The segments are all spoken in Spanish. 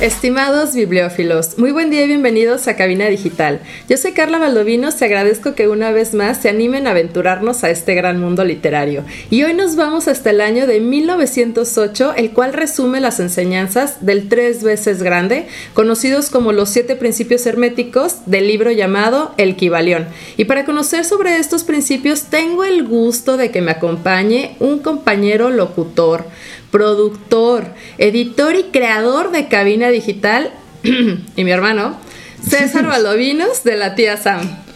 Estimados bibliófilos, muy buen día y bienvenidos a Cabina Digital. Yo soy Carla Valdovinos y agradezco que una vez más se animen a aventurarnos a este gran mundo literario. Y hoy nos vamos hasta el año de 1908, el cual resume las enseñanzas del tres veces grande, conocidos como los siete principios herméticos del libro llamado El Kibalión. Y para conocer sobre estos principios tengo el gusto de que me acompañe un compañero locutor, productor, editor y creador de Cabina Digital, y mi hermano, César Valdovinos de la tía Sam.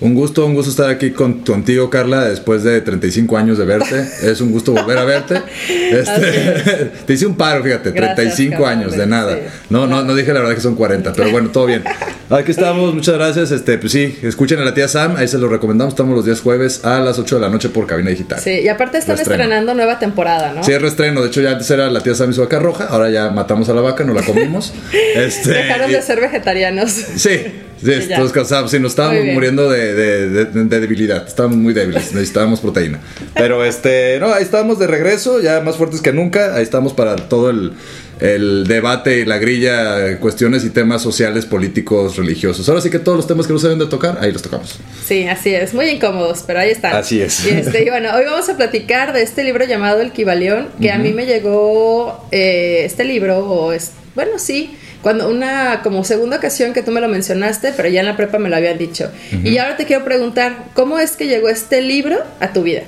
Un gusto, un gusto estar aquí contigo, Carla, después de 35 años de verte. Es un gusto volver a verte. Este, te hice un paro, fíjate, 35 años de nada. No, no, no dije la verdad que son 40, pero bueno, todo bien. Aquí estamos, muchas gracias. Este, pues sí, escuchen a la tía Sam, ahí se lo recomendamos. Estamos los días jueves a las 8 de la noche por cabina digital. Sí, y aparte están estrenando nueva temporada, ¿no? Sí, es reestreno. De hecho, ya antes era la tía Sam y su vaca roja, ahora ya matamos a la vaca, no la comimos. este, Dejaron de ser vegetarianos. Sí. Sí, todos cansados. Sí, nos estábamos muriendo de, de, de, debilidad. Estábamos muy débiles. Necesitábamos proteína. Pero este, no, ahí estamos de regreso, ya más fuertes que nunca. Ahí estamos para todo el, el debate y la grilla, cuestiones y temas sociales, políticos, religiosos. Ahora sí que todos los temas que no se deben de tocar, ahí los tocamos. Sí, así es. Muy incómodos, pero ahí están. Así es. Y, este, bueno, hoy vamos a platicar de este libro llamado El Kibalión, que a mí me llegó eh, este libro, o es, bueno, sí cuando una como segunda ocasión que tú me lo mencionaste, pero ya en la prepa me lo habían dicho. Y ahora te quiero preguntar, ¿cómo es que llegó este libro a tu vida?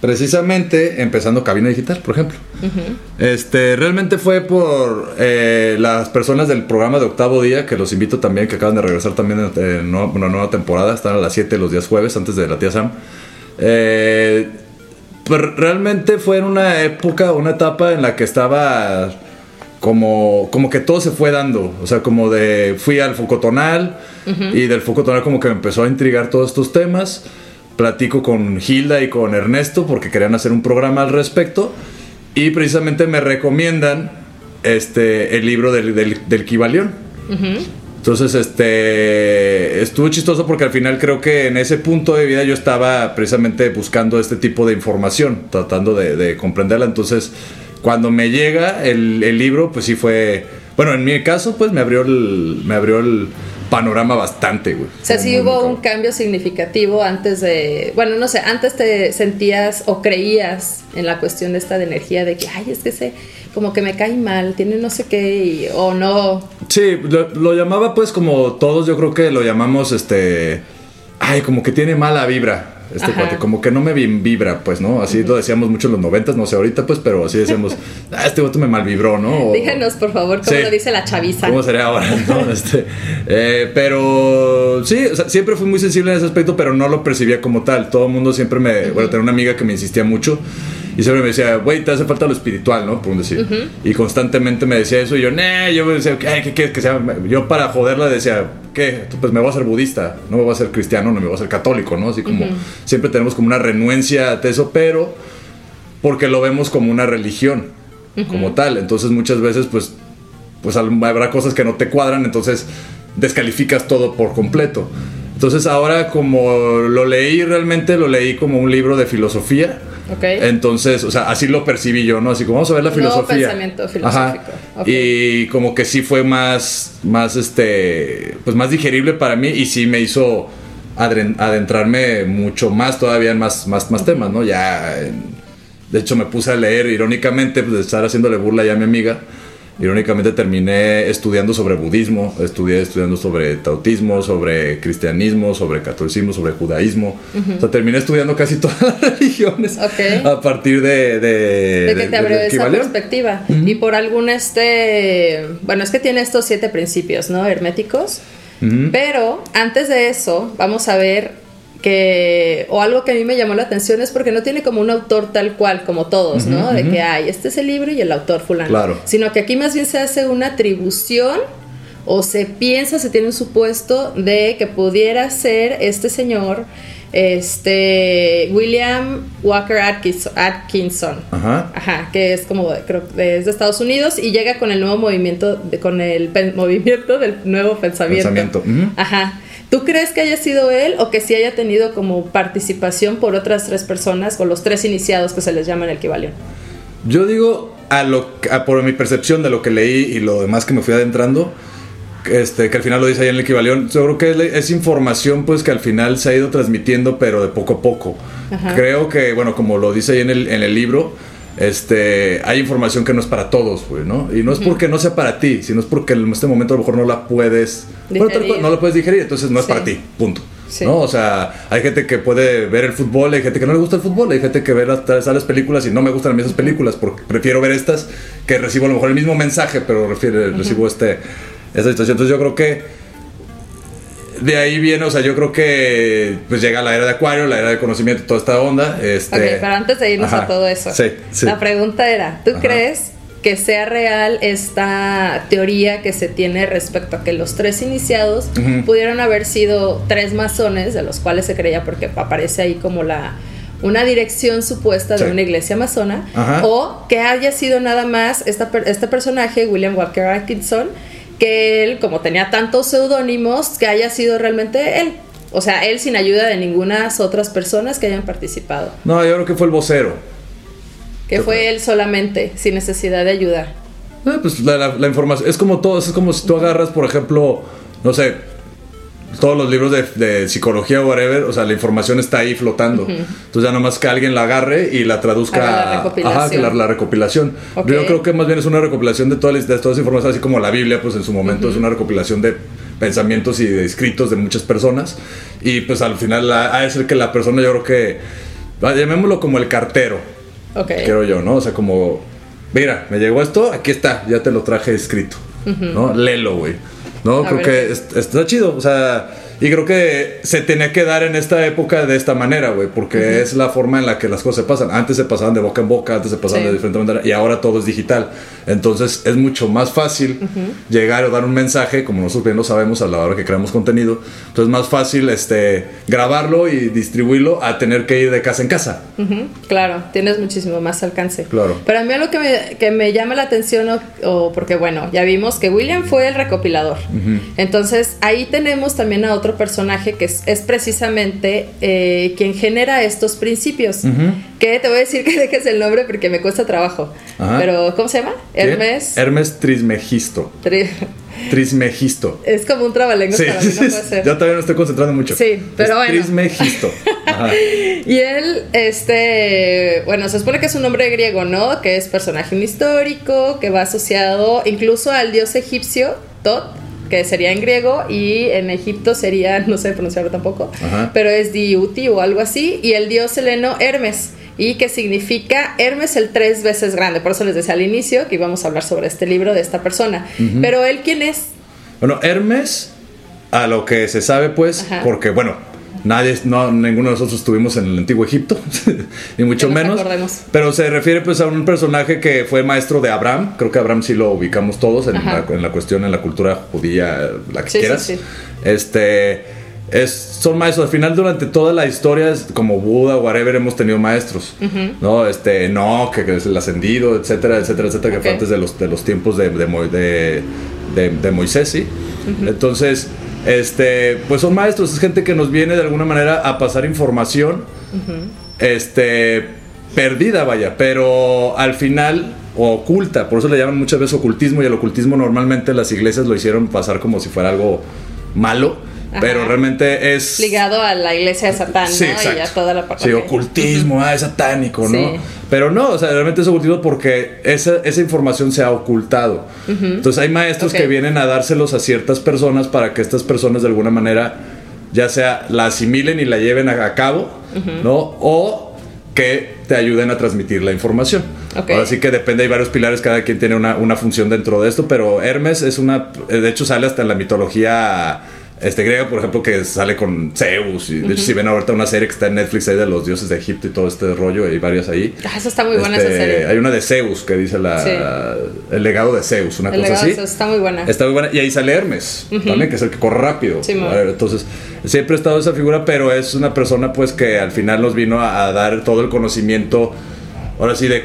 Precisamente empezando Cabina Digital, por ejemplo. Este, realmente fue por eh, las personas del programa de Octavo Día, que los invito también, que acaban de regresar también en, una nueva temporada, están a las 7 los días jueves, antes de la tía Sam. Eh, pues realmente fue en una época, una etapa en la que estaba como, como que todo se fue dando. O sea, como de fui al Focotonal y del Focotonal como que me empezó a intrigar todos estos temas. Platico con Hilda y con Ernesto porque querían hacer un programa al respecto. Y precisamente me recomiendan este, el libro del, del, Kibalión. Entonces, este, estuvo chistoso porque al final creo que en ese punto de vida yo estaba precisamente buscando este tipo de información, tratando de, de comprenderla. Entonces, cuando me llega el, libro, pues sí fue. Bueno, en mi caso, pues me abrió el, me abrió el panorama bastante, güey. O sea, sí hubo un cambio significativo antes de. Bueno, no sé, antes te sentías o creías en la cuestión de esta de energía de que, ay, es que se. como que me cae mal, tiene no sé qué, o no. Sí, lo, lo llamaba pues como todos, yo creo que lo llamamos este. Ay, como que tiene mala vibra este cuate, como que no me vibra, pues, ¿no? Así lo decíamos mucho en los noventas, no sé ahorita, pues, pero así decíamos, ah, este cuate me malvibró, ¿no? Díganos, por favor, cómo lo dice la chaviza. ¿Cómo sería ahora, no? Este, eh, pero sí, o sea, siempre fui muy sensible en ese aspecto, pero no lo percibía como tal. Todo el mundo siempre me, bueno, tenía una amiga que me insistía mucho y siempre me decía, güey, te hace falta lo espiritual, ¿no? Por un decir. Y constantemente me decía eso y yo, nah, yo me decía, ¿qué quieres que sea? Yo para joderla decía, ¿qué? Pues me voy a ser budista, no me voy a ser cristiano, no me voy a ser católico, ¿no? Así como siempre tenemos como una renuencia a eso, pero porque lo vemos como una religión, como tal. Entonces muchas veces, pues, pues habrá cosas que no te cuadran, entonces descalificas todo por completo. Entonces ahora como lo leí realmente, lo leí como un libro de filosofía entonces, o sea, así lo percibí yo, ¿no? Así como vamos a ver la filosofía. pensamiento filosófico. Y como que sí fue más, más, este, pues más digerible para mí y sí me hizo adentrarme mucho más todavía en más, más, más temas, ¿no? Ya, de hecho me puse a leer irónicamente, pues de estar haciéndole burla ya a mi amiga Irónicamente terminé estudiando sobre budismo, estudié estudiando sobre tautismo, sobre cristianismo, sobre catolicismo, sobre judaísmo. O sea, terminé estudiando casi todas las religiones a partir de... De, que te abrió esa perspectiva. Y por algún este... Bueno, es que tiene estos siete principios, ¿no? Herméticos. Pero antes de eso, vamos a ver que, o algo que a mí me llamó la atención es porque no tiene como un autor tal cual, como todos, ¿no? De que hay, este es el libro y el autor fulano. Claro. Sino que aquí más bien se hace una atribución o se piensa, se tiene un supuesto de que pudiera ser este señor, este William Walker Atkinson, Ajá. Ajá, que es como, creo que es de Estados Unidos y llega con el nuevo movimiento, de- con el movimiento del nuevo pensamiento. Pensamiento. Ajá. ¿Tú crees que haya sido él o que sí haya tenido como participación por otras tres personas o los tres iniciados que se les llama en el Kibalión? Yo digo, a lo, a por mi percepción de lo que leí y lo demás que me fui adentrando, este, que al final lo dice ahí en el equivalión, yo creo que es, información pues que al final se ha ido transmitiendo, pero de poco a poco. Ajá. Creo que, bueno, como lo dice ahí en el, en el libro, este, hay información que no es para todos, güey, ¿no? Y no es porque no sea para ti, sino es porque en este momento a lo mejor no la puedes, bueno, tal no la puedes digerir, entonces no es Sí. para ti, punto. Sí. ¿No? O sea, hay gente que puede ver el fútbol, hay gente que no le gusta el fútbol, hay gente que ve las, las películas y no me gustan a mí esas películas porque prefiero ver estas que recibo a lo mejor el mismo mensaje, pero refiere, recibo este, esta situación. Entonces yo creo que de ahí viene, o sea, yo creo que pues llega la era de Acuario, la era de conocimiento, toda esta onda. Este, Ok, pero antes de irnos ajá, a todo eso, Sí, sí. la pregunta era, ¿tú Ajá. crees que sea real esta teoría que se tiene respecto a que los tres iniciados Ujú. pudieron haber sido tres masones, de los cuales se creía porque aparece ahí como la una dirección supuesta de una iglesia masona, Ajá. o que haya sido nada más esta, este personaje, William Walker Atkinson, que él, como tenía tantos seudónimos, que haya sido realmente él. O sea, él sin ayuda de ninguna otras personas que hayan participado. No, yo creo que fue el vocero. Que fue él solamente, sin necesidad de ayuda. Eh, pues la, la- la información, es como todo, es como si tú agarras, por ejemplo, no sé, todos los libros de, de psicología o whatever, o sea, la información está ahí flotando. Entonces ya nomás que alguien la agarre y la traduzca. Haga la a- recopilación. Ajá, que la, la recopilación. Ok. Yo creo que más bien es una recopilación de toda, la- de toda esa información, así como la Biblia, pues en su momento es una recopilación de pensamientos y de escritos de muchas personas. Y pues al final ha de ser que la persona, yo creo que, ah, llamémoslo como el cartero Ok. creo yo, ¿no? O sea, como, mira, me llegó esto, aquí está, ya te lo traje escrito, ¿no? Léelo, güey. ¿No? A creo ver. que es- está chido, o sea, y creo que se tenía que dar en esta época de esta manera, güey, porque es la forma en la que las cosas se pasan. Antes se pasaban de boca en boca, antes se pasaban Sí. de diferente manera, y ahora todo es digital. Entonces es mucho más fácil llegar o dar un mensaje, como nosotros bien lo sabemos a la hora que creamos contenido. Entonces es más fácil este, grabarlo y distribuirlo a tener que ir de casa en casa. Ujú, Claro, tienes muchísimo más alcance. Claro. Pero a mí algo que me, que me llama la atención, o, o porque bueno, ya vimos que William fue el recopilador. Entonces ahí tenemos también a otro personaje que es, es precisamente eh, quien genera estos principios. Que te voy a decir que dejes el nombre porque me cuesta trabajo. Ajá. Pero, ¿cómo se llama? Hermes. Hermes Trismegisto. Tri- Trismegisto. es como un trabalenguas Sí, para mí, no puede ser. yo también me estoy concentrando mucho. Sí, pero Es bueno. Trismegisto. Ajá. Y él, este, bueno, se supone que es un nombre griego, ¿no? Que es personaje histórico, que va asociado incluso al dios egipcio, Tot, que sería en griego, y en Egipto sería, no sé pronunciarlo tampoco, Ajá. pero es Diuti o algo así, y el dios heleno Hermes, y que significa Hermes el tres veces grande. Por eso les decía al inicio que íbamos a hablar sobre este libro de esta persona. Pero él, ¿quién es? Bueno, Hermes, a lo que se sabe, pues, Ajá. porque, bueno, nadie, no, ninguno de nosotros estuvimos en el antiguo Egipto, ni mucho menos. acordemos. Pero se refiere, pues, a un personaje que fue maestro de Abraham. Creo que Abraham sí lo ubicamos todos en, la, en la cuestión, en la cultura judía, la que Sí, sí, quieras. sí. Este. Es, son maestros. Al final, durante toda la historia, como Buda, whatever, hemos tenido maestros. ¿No? Este, no, que, que es el ascendido, etcétera, etcétera, etcétera, que fue antes de los, de los tiempos de, de, Mo- de, de- de Moisés, ¿sí? Entonces, este, pues son maestros, es gente que nos viene de alguna manera a pasar información, este, perdida, vaya, pero al final o oculta, por eso le llaman muchas veces ocultismo y el ocultismo normalmente las iglesias lo hicieron pasar como si fuera algo malo, Ajá. pero realmente es Ligado a la iglesia de Satán, Sí, ¿no? exacto. Y a toda la parte. Sí, ocultismo, ah, es satánico, ¿no? Sí. Pero no, o sea, realmente es ocultismo porque esa, esa información se ha ocultado. Entonces hay maestros Ok. que vienen a dárselos a ciertas personas para que estas personas de alguna manera ya sea la asimilen y la lleven a, cabo, ¿no? O que te ayuden a transmitir la información. Ok. Ahora sí que depende, hay varios pilares, cada quien tiene una, una función dentro de esto, pero Hermes es una, de hecho sale hasta en la mitología este griega, por ejemplo, que sale con Zeus. Y de hecho, si ven ahorita una serie que está en Netflix ahí de los dioses de Egipto y todo este rollo, hay varias ahí. Ah, eso está muy buena esa Este, serie. Hay una de Zeus que dice la, Sí. el legado de Zeus, una El cosa así. de Zeus está muy buena. Está muy buena. Y ahí sale Hermes, también, que es el que corre rápido. Sí, ver, entonces, siempre ha estado esa figura, pero es una persona pues que al final nos vino a, a dar todo el conocimiento, ahora sí, de,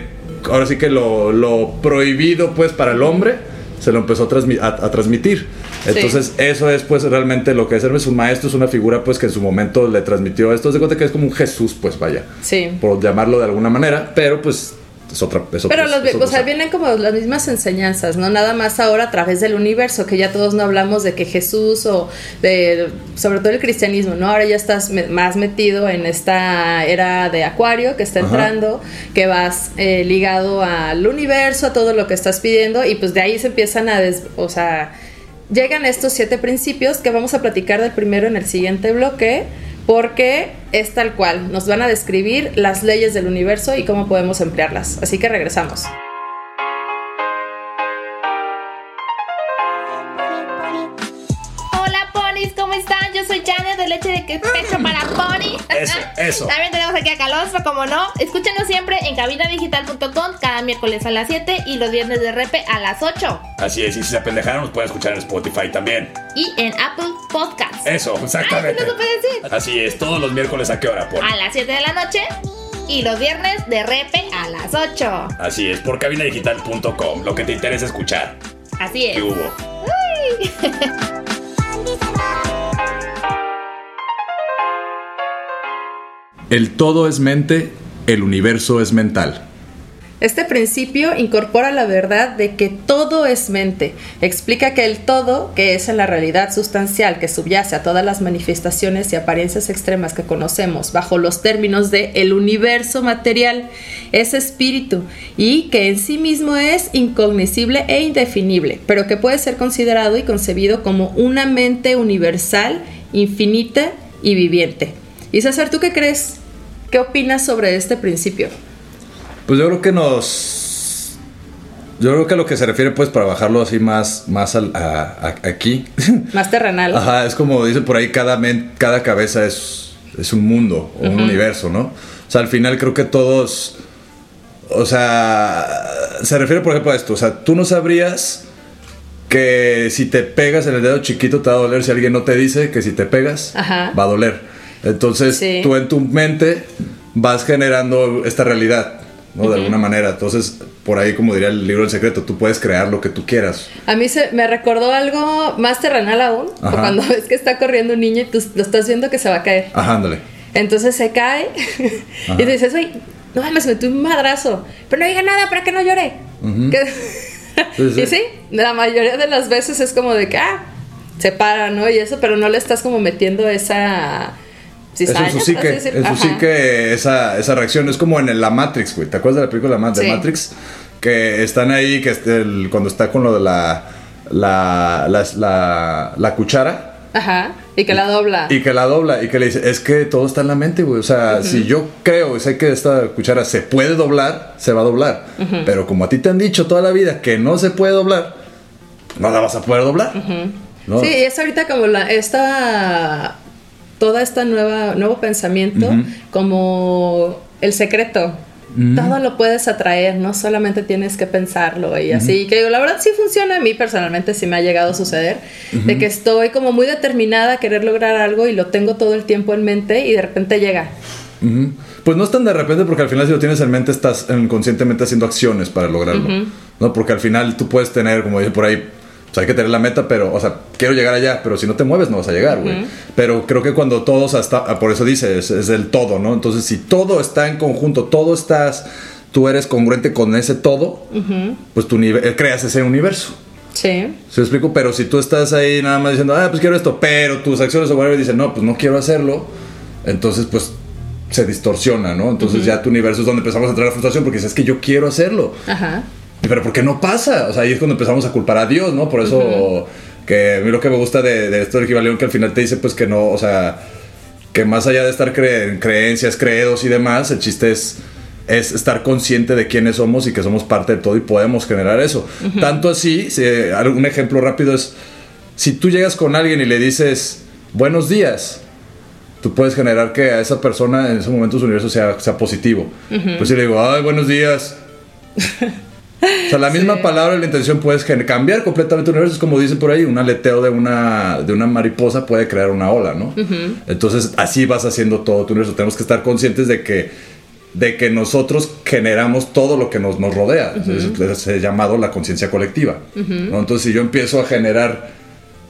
ahora sí que lo, lo prohibido pues para el hombre, se lo empezó a, transmi- a- a transmitir. Entonces, eso es pues realmente lo que es Hermes, un maestro, es una figura pues que en su momento le transmitió esto. Se cuenta que es como un Jesús, pues vaya, Sí. por llamarlo de alguna manera, pero pues es otra. Es Pero otro- los, es o sea, vienen como las mismas enseñanzas, ¿no? Nada más ahora a través del universo, que ya todos no hablamos de que Jesús o de, sobre todo el cristianismo, ¿no? Ahora ya estás me- más metido en esta era de Acuario que está Ajá. entrando, que vas eh, ligado al universo, a todo lo que estás pidiendo, y pues de ahí se empiezan a, des- o sea, llegan estos siete principios que vamos a platicar del primero en el siguiente bloque. Porque es tal cual, nos van a describir las leyes del universo y cómo podemos emplearlas. Así que regresamos. Hola ponis, ¿cómo están? Yo soy Janet de Leche de Pecho. Eso, eso. También tenemos aquí a Calostro, como no. Escúchenos siempre en cabinadigital.com cada miércoles a las 7 y los viernes de repe a las 8. Así es, y si se apendejaron, nos pueden escuchar en Spotify también. Y en Apple Podcasts. Eso, exactamente. Ay, decir. Así es, todos los miércoles a qué hora, por. A las 7 de la noche y los viernes de repe a las 8. Así es, por cabinadigital.com, lo que te interesa escuchar. Así es. ¿Qué hubo? El todo es mente, el universo es mental. Este principio incorpora la verdad de que todo es mente. Explica que el todo, que es en la realidad sustancial que subyace a todas las manifestaciones y apariencias extremas que conocemos bajo los términos de el universo material, es espíritu y que en sí mismo es incognoscible e indefinible, pero que puede ser considerado y concebido como una mente universal, infinita y viviente. Y César, ¿tú qué crees? ¿Qué opinas sobre este principio? Pues yo creo que nos. Yo creo que a lo que se refiere, pues, para bajarlo así más, más al- a- a- aquí. Más terrenal. Ajá, es como dice por ahí, cada, men- cada cabeza es, es un mundo o un universo, ¿no? O sea, al final creo que todos. O sea, se refiere, por ejemplo, a esto. O sea, tú no sabrías que si te pegas en el dedo chiquito te va a doler si alguien no te dice que si te pegas Ajá. va a doler. Entonces, Sí. tú en tu mente vas generando esta realidad, ¿no? De alguna manera. Entonces, por ahí, como diría el libro del secreto, tú puedes crear lo que tú quieras. A mí se me recordó algo más terrenal aún, Ajá. cuando ves que está corriendo un niño y tú lo estás viendo que se va a caer. Ajá, ándale. Entonces se cae Ajá. y dices, oye, no mames, me metí un madrazo, pero no diga nada para que no llore. Que- Sí, sí. y sí, la mayoría de las veces es como de que, ah, se para, ¿no? Y eso, pero no le estás como metiendo esa... Eso en su psique, decir. en su psique esa, esa reacción es como en el- la Matrix, güey. ¿Te acuerdas de la película de Sí. Matrix? Que están ahí, que el- cuando está con lo de la, la, la, la, la cuchara Ajá, y que la dobla. y que la dobla y que le dice, es que todo está en la mente, güey. O sea, si yo creo y sé que esta cuchara se puede doblar, se va a doblar. Pero como a ti te han dicho toda la vida que no se puede doblar, no la vas a poder doblar. ¿no? Sí, es ahorita como la esta toda esta nueva nuevo pensamiento como el secreto. Todo lo puedes atraer, no solamente tienes que pensarlo y así. Que digo, la verdad sí funciona a mí personalmente, sí me ha llegado a suceder, de que estoy como muy determinada a querer lograr algo y lo tengo todo el tiempo en mente y de repente llega. Pues no es tan de repente porque al final si lo tienes en mente estás inconscientemente haciendo acciones para lograrlo. ¿no? Porque al final tú puedes tener, como dice por ahí, pues hay que tener la meta, pero, o sea, quiero llegar allá, pero si no te mueves no vas a llegar, güey. Pero creo que cuando todos hasta, ah, por eso dice, es, es el todo, ¿no? Entonces si todo está en conjunto, todo estás, tú eres congruente con ese todo, pues tu nivel, creas ese universo. Sí. ¿Se explico? Pero si tú estás ahí nada más diciendo, ah, pues quiero esto, pero tus acciones o whatever dicen, no, pues no quiero hacerlo, entonces pues se distorsiona, ¿no? Entonces ya tu universo es donde empezamos a entrar la frustración porque dices, es que yo quiero hacerlo, Ajá. Pero ¿por qué no pasa? O sea, ahí es cuando empezamos a culpar a Dios, ¿no? Por eso que a mí lo que me gusta de, de esto del Gibalión que al final te dice pues que no, o sea, que más allá de estar cre- en creencias, credos y demás, el chiste es es estar consciente de quiénes somos y que somos parte de todo y podemos generar eso. Tanto así, si, un ejemplo rápido es, si tú llegas con alguien y le dices, buenos días, tú puedes generar que a esa persona en ese momento su universo sea, sea positivo. Pues si le digo, ay, buenos días. o sea, la misma palabra y la intención puedes cambiar completamente el universo. Es como dicen por ahí, un aleteo de una, de una mariposa puede crear una ola, ¿no? Entonces, así vas haciendo todo tu universo. Tenemos que estar conscientes de que, de que nosotros generamos todo lo que nos, nos rodea. Es, es llamado la conciencia colectiva. ¿no? Entonces, si yo empiezo a generar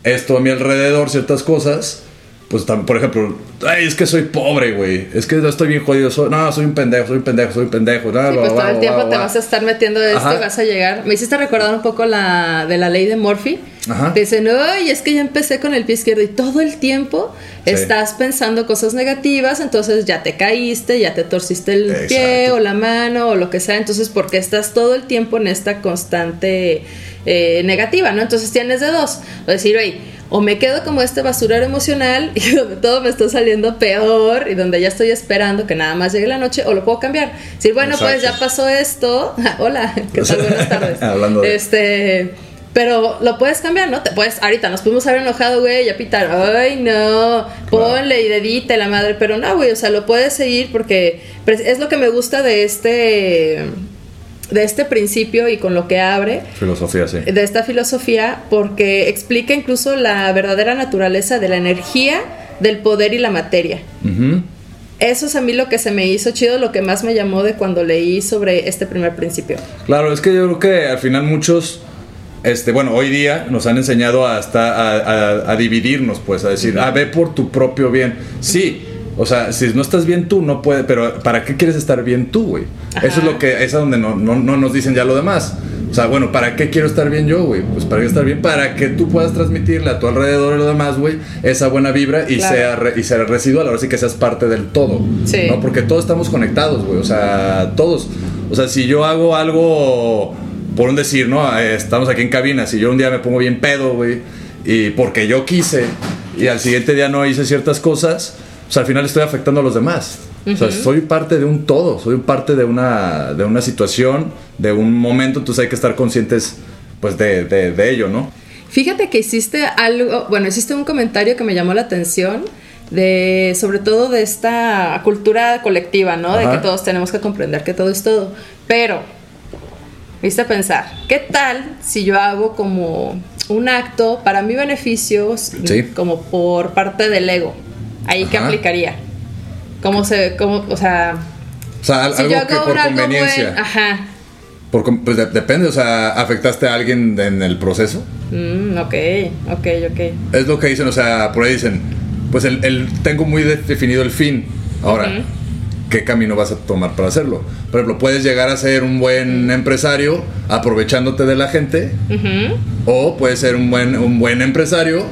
esto a mi alrededor, ciertas cosas, pues por ejemplo, ay, es que soy pobre, güey. Es que estoy bien jodido. Soy, no, soy un pendejo, soy un pendejo, soy un pendejo. bla, Sí, pues todo el tiempo te vas a estar metiendo esto Ajá. y vas a llegar. Me hiciste recordar un poco la de la ley de Murphy. Ajá. Te dicen, ay, es que ya empecé con el pie izquierdo y todo el tiempo Sí. estás pensando cosas negativas, entonces ya te caíste, ya te torciste el Exacto. pie o la mano o lo que sea, entonces porque estás todo el tiempo en esta constante eh, negativa, ¿no? Entonces tienes de dos, o decir, oye, o me quedo como este basurero emocional y donde todo me está saliendo peor y donde ya estoy esperando que nada más llegue la noche, o lo puedo cambiar. Decir, bueno, pues ya pasó esto. Hola, ¿qué tal? Buenas tardes. Hablando de- Este. Pero lo puedes cambiar, ¿no? Te puedes, ahorita nos pudimos haber enojado, güey, ya pitar, ay, no, ponle y dedite la madre, pero no, güey, o sea, lo puedes seguir porque pues, es lo que me gusta de este, de este principio y con lo que abre, Filosofía, sí. de esta filosofía, porque explica incluso la verdadera naturaleza de la energía, del poder y la materia. Ujú. Eso es a mí lo que se me hizo chido, lo que más me llamó de cuando leí sobre este primer principio. Claro, es que yo creo que al final muchos, este, bueno, hoy día nos han enseñado hasta a, a- a dividirnos, pues, a decir, ah, ve por tu propio bien. Sí, o sea, si no estás bien tú, no puede, pero ¿para qué quieres estar bien tú, güey? Eso es lo que, es a donde no, no, no nos dicen ya lo demás. O sea, bueno, ¿para qué quiero estar bien yo, güey? Pues para qué estar bien, para que tú puedas transmitirle a tu alrededor y lo demás, güey, esa buena vibra y Claro. sea re- y sea residual, ahora sí que seas parte del todo. Sí. ¿no? Porque todos estamos conectados, güey. O sea, todos. O sea, si yo hago algo, por un decir, ¿no? Eh, Estamos aquí en cabina. Si yo un día me pongo bien pedo, güey, y porque yo quise, y al siguiente día no hice ciertas cosas, pues al final estoy afectando a los demás. O sea, soy parte de un todo, soy parte de una, de una situación, de un momento, entonces hay que estar conscientes, pues, de, de, de ello, ¿no? Fíjate que hiciste algo, bueno, hiciste un comentario que me llamó la atención de sobre todo de esta cultura colectiva, ¿no? De que todos tenemos que comprender que todo es todo. Pero me hice pensar, ¿qué tal si yo hago como un acto para mi beneficio, Sí. como por parte del ego? Ahí qué Ajá. aplicaría. ¿Cómo se, cómo, o sea, O sea, al- si algo yo que por conveniencia. ajá, Por pues de- depende, o sea, ¿afectaste a alguien en el proceso? Mm, ok, ok, ok. Es lo que dicen, o sea, por ahí dicen, pues el, el- tengo muy de- definido el fin. Ahora, Ujú. ¿qué camino vas a tomar para hacerlo? Por ejemplo, puedes llegar a ser un buen empresario aprovechándote de la gente, Ujú, o puedes ser un buen, un buen empresario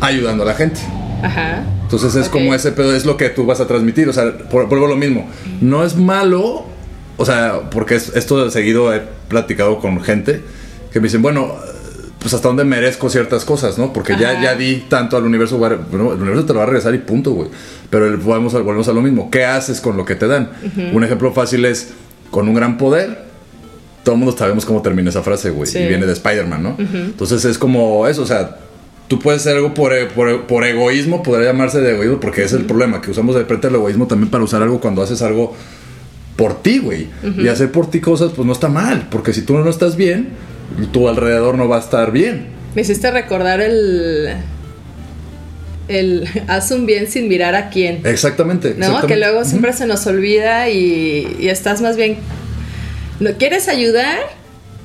ayudando a la gente. Ajá. Entonces es Ok. como ese pedo, es lo que tú vas a transmitir. O sea, por, vuelvo a lo mismo. No es malo, o sea, porque es- esto seguido he platicado con gente que me dicen, bueno, pues hasta dónde merezco ciertas cosas, ¿no? Porque ya, Ajá. ya di tanto al universo, bueno, el universo te lo va a regresar y punto, güey. Pero el- volvemos a, volvemos a lo mismo. ¿Qué haces con lo que te dan? Un ejemplo fácil es, con un gran poder, todo el mundo sabemos cómo termina esa frase, güey. Sí. Y viene de Spider-Man, ¿no? Entonces es como eso, o sea, tú puedes hacer algo por, e- por, por egoísmo, podría llamarse de egoísmo, porque es el problema, que usamos de repente el egoísmo también para usar algo cuando haces algo por ti, güey. Y hacer por ti cosas, pues no está mal, porque si tú no estás bien, tu alrededor no va a estar bien. Me hiciste recordar el. El haz un bien sin mirar a quién. Exactamente. ¿No? exactamente. Que luego siempre se nos olvida y, y estás más bien. No quieres ayudar,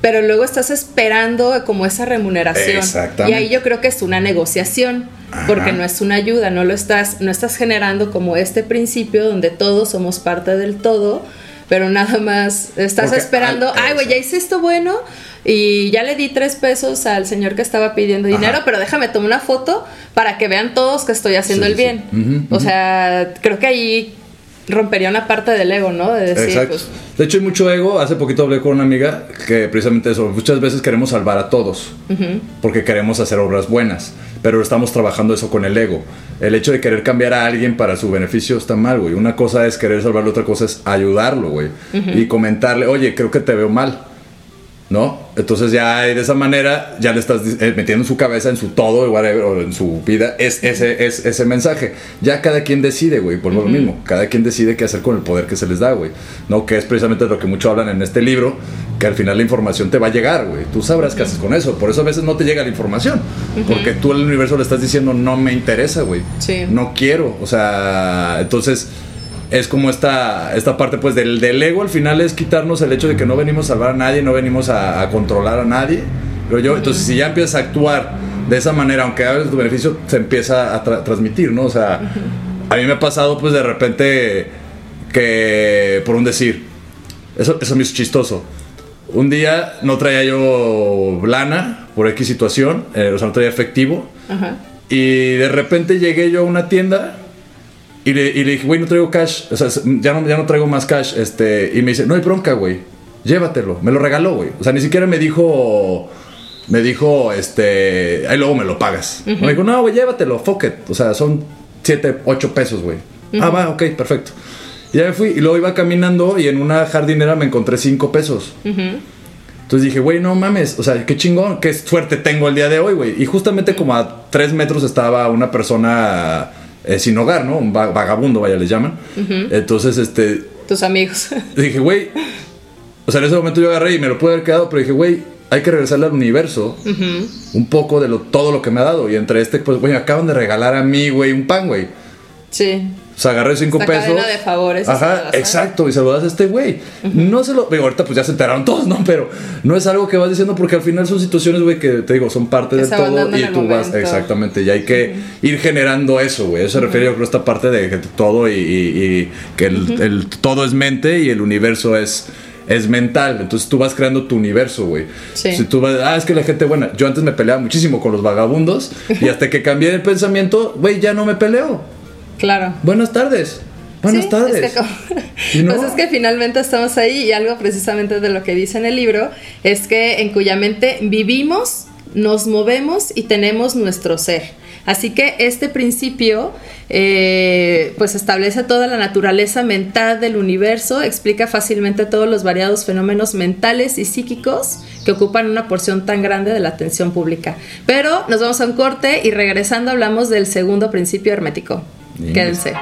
pero luego estás esperando como esa remuneración. Exactamente. Y ahí yo creo que es una negociación. Porque no es una ayuda, no lo estás, no estás generando como este principio donde todos somos parte del todo, pero nada más estás Porque esperando, al- ay, güey, ya hice esto bueno y ya le di tres pesos al señor que estaba pidiendo dinero, Ajá. pero déjame tomar una foto para que vean todos que estoy haciendo Sí, el sí, bien. O sea, creo que ahí rompería una parte del ego, ¿no? De decir, Exacto. pues, De hecho, hay mucho ego. Hace poquito hablé con una amiga que precisamente eso. Muchas veces queremos salvar a todos porque queremos hacer obras buenas, pero estamos trabajando eso con el ego. El hecho de querer cambiar a alguien para su beneficio está mal, güey. Una cosa es querer salvarlo, otra cosa es ayudarlo, güey. Y comentarle, oye, creo que te veo mal. ¿No? Entonces ya de esa manera ya le estás eh, metiendo en su cabeza, en su todo, whatever, o en su vida, es ese, es ese mensaje. Ya cada quien decide, güey, por lo mismo. Cada quien decide qué hacer con el poder que se les da, güey. ¿No? Que es precisamente lo que mucho hablan en este libro, que al final la información te va a llegar, güey. Tú sabrás qué haces con eso. Por eso a veces no te llega la información. Porque tú al universo le estás diciendo, no me interesa, güey. Sí. No quiero. O sea, entonces es como esta, esta parte pues del, del ego al final es quitarnos el hecho de que no venimos a salvar a nadie, no venimos a, a controlar a nadie. Pero yo, entonces si ya empiezas a actuar de esa manera, aunque hagas tu beneficio, se empieza a tra- transmitir, ¿no? O sea, a mí me ha pasado pues de repente que, por un decir, eso, eso me hizo chistoso. Un día no traía yo lana por X situación, eh, o sea, no traía efectivo. Ajá. Y de repente llegué yo a una tienda y le, y le dije, güey, no traigo cash. O sea, ya no, ya no traigo más cash. Este, y me dice, no hay bronca, güey. Llévatelo. Me lo regaló, güey. O sea, ni siquiera me dijo. Me dijo, este. Ahí luego me lo pagas. Me dijo, no, güey, llévatelo. Fuck it. O sea, son 7, 8 pesos, güey. Ah, va, ok, perfecto. Y ya me fui. Y luego iba caminando y en una jardinera me encontré 5 pesos. Entonces dije, güey, no mames, o sea, qué chingón, qué suerte tengo el día de hoy, güey. Y justamente como a tres metros estaba una persona eh, sin hogar, ¿no? Un va- vagabundo, vaya, les llaman. Entonces, este, Tus amigos. dije, güey, o sea, en ese momento yo agarré y me lo pude haber quedado, pero dije, güey, hay que regresarle al universo un poco de lo, todo lo que me ha dado. Y entre este, pues, güey, acaban de regalar a mí, güey, un pan, güey. Sí. O sea, agarré cinco Esta pesos. cadena de favores, Ajá, exacto. Y se lo das a este güey. No se lo. Digo, ahorita pues ya se enteraron todos, ¿no? Pero no es algo que vas diciendo porque al final son situaciones, güey, que te digo, son parte del van todo. Y tú vas. Exactamente. Y hay que ir generando eso, güey. Eso se refiere, yo creo, a esta parte de que todo y, y- y que el, el todo es mente y el universo es. Es mental, entonces tú vas creando tu universo, güey. Sí. Si tú vas, ah, es que la gente buena. Yo antes me peleaba muchísimo con los vagabundos y hasta que cambié el pensamiento, güey, ya no me peleo. Claro. Buenas tardes. Buenas Sí, tardes. es que como- ¿Y no? Pues es que finalmente estamos ahí y algo precisamente de lo que dice en el libro es que en cuya mente vivimos, nos movemos y tenemos nuestro ser. Así que este principio eh, pues establece toda la naturaleza mental del universo, explica fácilmente todos los variados fenómenos mentales y psíquicos que ocupan una porción tan grande de la atención pública. Pero nos vamos a un corte y regresando hablamos del segundo principio hermético. Bien. Quédense.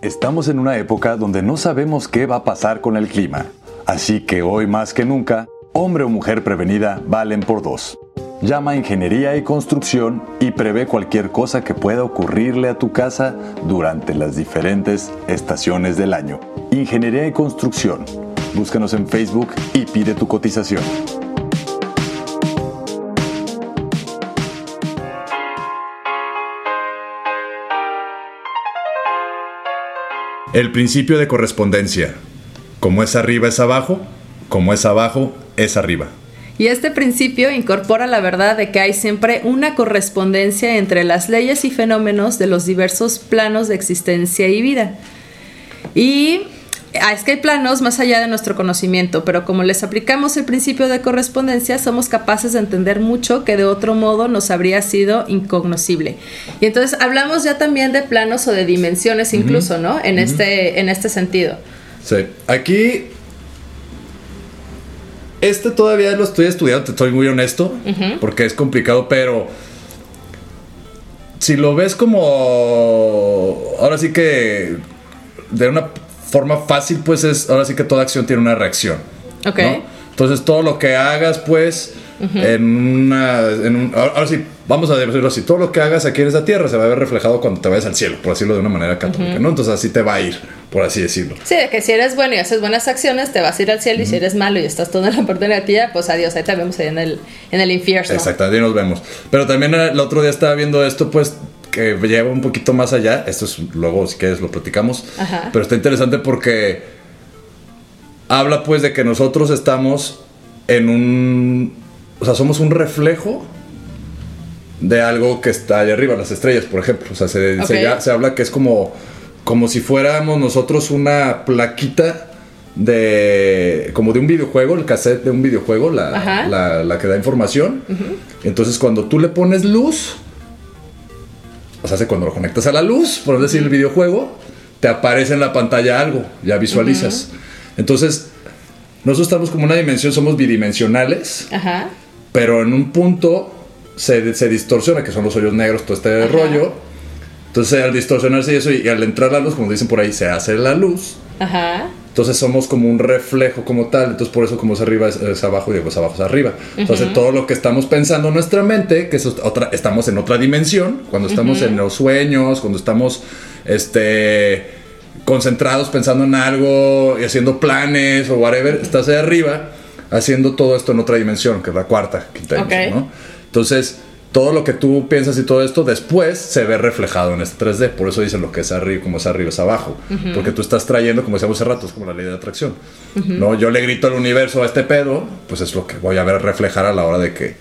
Estamos en una época donde no sabemos qué va a pasar con el clima. Así que hoy más que nunca, hombre o mujer prevenida valen por dos. Llama a Ingeniería y Construcción y prevé cualquier cosa que pueda ocurrirle a tu casa durante las diferentes estaciones del año. Ingeniería y Construcción. Búscanos en Facebook y pide tu cotización. El principio de correspondencia. Como es arriba es abajo, como es abajo es arriba. Y este principio incorpora la verdad de que hay siempre una correspondencia entre las leyes y fenómenos de los diversos planos de existencia y vida. Y es que hay planos más allá de nuestro conocimiento, pero como les aplicamos el principio de correspondencia, somos capaces de entender mucho que de otro modo nos habría sido incognoscible. Y entonces hablamos ya también de planos o de dimensiones incluso, ¿no? En, este, en este sentido. Sí. Aquí. Este todavía lo estoy estudiando, te estoy muy honesto, porque es complicado, pero si lo ves como ahora sí que de una forma fácil, pues es ahora sí que toda acción tiene una reacción. Ok. ¿no? Entonces todo lo que hagas, pues, en una, en un- ahora ahora sí, vamos a decirlo así, todo lo que hagas aquí en esta tierra se va a ver reflejado cuando te vayas al cielo, por decirlo de una manera católica, ¿no? Entonces así te va a ir, por así decirlo. Sí, de que si eres bueno y haces buenas acciones, te vas a ir al cielo, y si eres malo y estás todo en la parte negativa, pues adiós, ahí te vemos ahí en el, en el infierno. Exactamente, ahí nos vemos. Pero también el otro día estaba viendo esto, pues, que lleva un poquito más allá. Esto es luego, si quieres, lo platicamos. Ajá. Pero está interesante porque habla, pues, de que nosotros estamos en un. O sea, somos un reflejo de algo que está allá arriba, las estrellas, por ejemplo. O sea, se, se Ok. ya- se habla que es como, como si fuéramos nosotros una plaquita de como de un videojuego, el cassette de un videojuego, la, la que da información. Entonces, cuando tú le pones luz, o sea, hace cuando lo conectas a la luz, por decir el videojuego, te aparece en la pantalla algo, ya visualizas. Entonces, nosotros estamos como una dimensión, somos bidimensionales, Ajá. pero en un punto se, se distorsiona, que son los hoyos negros, todo este Ajá. rollo. Entonces, al distorsionarse y eso, y al entrar la luz, como dicen por ahí, se hace la luz. Ajá. Entonces somos como un reflejo como tal, entonces por eso como es arriba es, es abajo y después abajo es arriba. Entonces todo lo que estamos pensando en nuestra mente, que es otra, estamos en otra dimensión, cuando estamos en los sueños, cuando estamos este concentrados pensando en algo y haciendo planes o whatever, estás ahí arriba haciendo todo esto en otra dimensión, que es la cuarta, quinta Ok. dimensión, ¿no? Entonces, todo lo que tú piensas y todo esto después se ve reflejado en este 3D. Por eso dicen lo que es arriba, como es arriba es abajo. Porque tú estás trayendo, como decíamos hace rato, es como la ley de atracción. ¿no? Yo le grito al universo a este pedo, pues es lo que voy a ver reflejar a la hora de que,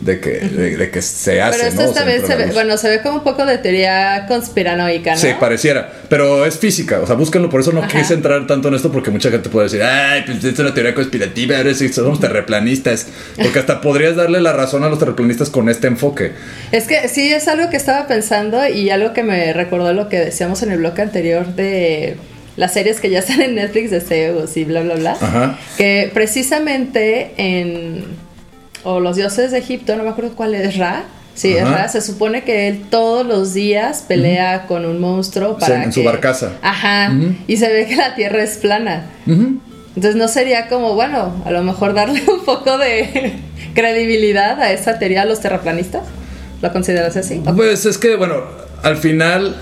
de que, de, de que se hace. Pero esto ¿no? Esta vez se ve, bueno, se ve como un poco de teoría conspiranoica, ¿no? Sí, pareciera. Pero es física. O sea, búsquenlo. Por eso no Ajá. quise entrar tanto en esto, porque mucha gente puede decir, ay, pues es una teoría conspirativa, sí somos terraplanistas. Porque hasta podrías darle la razón a los terraplanistas con este enfoque. Es que sí, es algo que estaba pensando y algo que me recordó lo que decíamos en el bloque anterior de las series que ya están en Netflix de Zeus y bla, bla, bla. Ajá. Que precisamente en. O los dioses de Egipto, no me acuerdo cuál es, Ra. Sí, es. Ra. Se supone que él todos los días pelea con un monstruo para. en su barcaza. Ajá. Y se ve que la tierra es plana. Ujú. Entonces no sería como, bueno, a lo mejor darle un poco de credibilidad a esa teoría a los terraplanistas. ¿Lo consideras así? Pues es que, bueno, al final.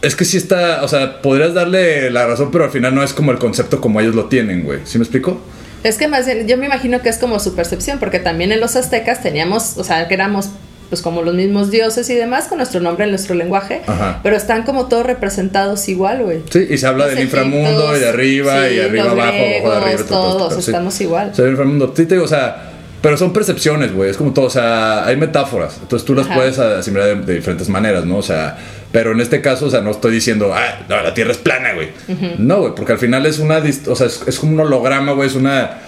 Es que sí está. O sea, podrías darle la razón, pero al final no es como el concepto como ellos lo tienen, güey. ¿Sí me explico? Es que más bien, yo me imagino que es como su percepción, porque también en los aztecas teníamos, o sea, que éramos pues como los mismos dioses y demás con nuestro nombre en nuestro lenguaje, Ajá. pero están como todos representados igual, güey. Sí, y se habla Los del inframundo y de arriba sí, y arriba abajo, abajo de arriba. todo, todo, todos todo, sí. estamos igual. O sea, el inframundo. Sí, te digo, o sea. Pero son percepciones, güey. Es como todo. O sea, hay metáforas. Entonces tú las Ajá. puedes asimilar de, de diferentes maneras, ¿no? O sea, pero en este caso, o sea, no estoy diciendo, ah, no, la tierra es plana, güey. No, güey, porque al final es una. O sea, es, es como un holograma, güey. Es una.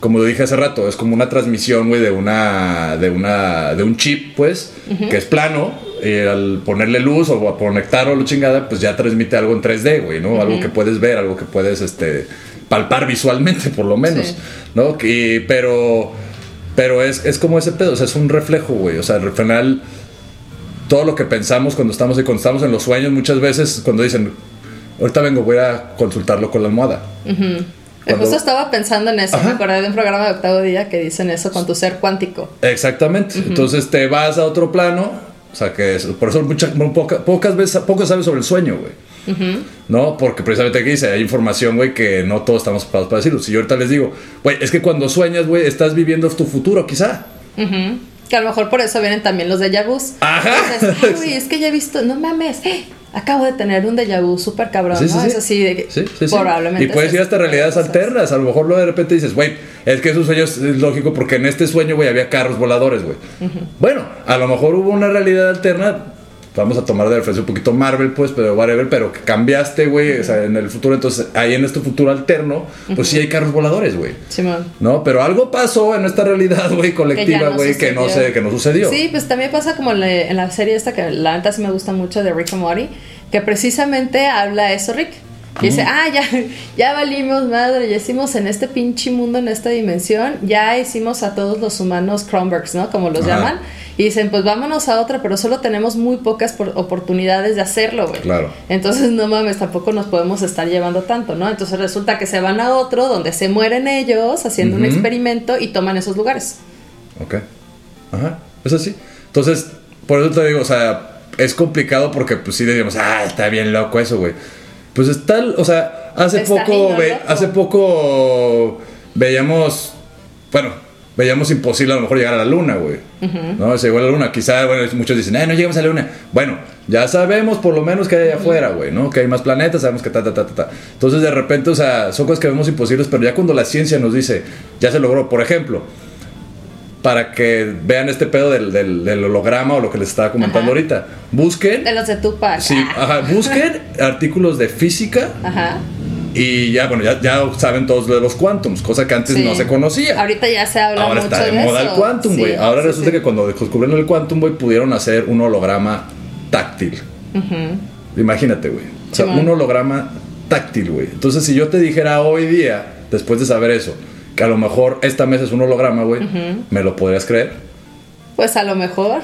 Como lo dije hace rato, es como una transmisión, güey, de una. De una. De un chip, pues, que es plano. Y al ponerle luz o a conectar o lo chingada, pues ya transmite algo en 3D, güey, ¿no? Algo que puedes ver, algo que puedes, este. Palpar visualmente, por lo menos, Sí. ¿no? Y, pero. Pero es, es como ese pedo, o sea, es un reflejo, güey. O sea, al final, todo lo que pensamos cuando estamos, cuando estamos en los sueños, muchas veces, cuando dicen, ahorita vengo, voy a consultarlo con la almohada. Eh, Cuando- Justo estaba pensando en eso, Ajá. me acordé de un programa de octavo día que dicen eso con tu ser cuántico. Exactamente. Entonces te vas a otro plano, o sea, que es, por eso mucha- poca- pocas veces, poco sabes sobre el sueño, güey. ¿No? Porque precisamente aquí dice, hay información, güey, que no todos estamos preparados para decirlo. Si yo ahorita les digo, güey, es que cuando sueñas, güey, estás viviendo tu futuro, quizá. Que a lo mejor por eso vienen también los déjà vus. Ajá. Dices, "Ay, güey, es que ya he visto, no mames, eh, acabo de tener un déjà vu súper cabrón, Sí, ¿no? sí. Es así de que Sí, probablemente. Y puedes es ir hasta realidades cosas. alternas. A lo mejor luego de repente dices, güey, es que es un sueño es es lógico porque en este sueño, güey, había carros voladores, güey. Bueno, a lo mejor hubo una realidad alterna. Vamos a tomar de referencia un poquito Marvel, pues, pero whatever, pero que cambiaste, güey, o sea, en el futuro. Entonces, ahí en este futuro alterno, pues sí hay carros voladores, güey. Simón. ¿No? Pero algo pasó en esta realidad, güey, colectiva, güey, que, no sé, que no sucedió. Sí, pues también pasa como en la, en la serie esta que la neta sí me gusta mucho de Rick and Morty, que precisamente habla eso Rick. Y dice, ah, ya, ya valimos madre, ya hicimos en este pinche mundo, en esta dimensión, ya hicimos a todos los humanos Kronbergs, ¿no? Como los Ajá. llaman. Y dicen, pues vámonos a otra, pero solo tenemos muy pocas por- oportunidades de hacerlo, güey. Claro. Entonces, no mames, tampoco nos podemos estar llevando tanto, ¿no? Entonces resulta que se van a otro donde se mueren ellos haciendo un Ujú. experimento y toman esos lugares. Ok. Ajá. Es así. Entonces, por eso te digo, o sea, es complicado porque, pues sí, decimos, ah, está bien loco eso, güey. Pues está, o sea, hace Está poco, ve- hace poco veíamos, bueno, veíamos imposible a lo mejor llegar a la luna, güey. No, se llegó a la luna. Quizá, bueno, muchos dicen, eh, no llegamos a la luna. Bueno, ya sabemos por lo menos que hay allá afuera, güey, ¿no? Que hay más planetas, sabemos que ta, ta, ta, ta, ta. Entonces, de repente, o sea, son cosas que vemos imposibles, pero ya cuando la ciencia nos dice, ya se logró, por ejemplo, para que vean este pedo del, del- del holograma o lo que les estaba comentando Ajá. ahorita, busquen, De los de Tupac. sí, Ah. ajá, busquen artículos de física Ajá. y ya, bueno, ya, ya saben todos lo de los quantums, cosa que antes Sí. no se conocía. Ahorita ya se habla Ahora mucho está de de moda eso. el quantum, Sí, güey. Ahora sí, resulta que cuando descubrieron el quantum, güey, pudieron hacer un holograma táctil. Imagínate, güey. O sea, un holograma táctil, güey. Entonces, si yo te dijera hoy día, después de saber eso, que a lo mejor esta mesa es un holograma, güey, ¿me lo podrías creer? Pues a lo mejor.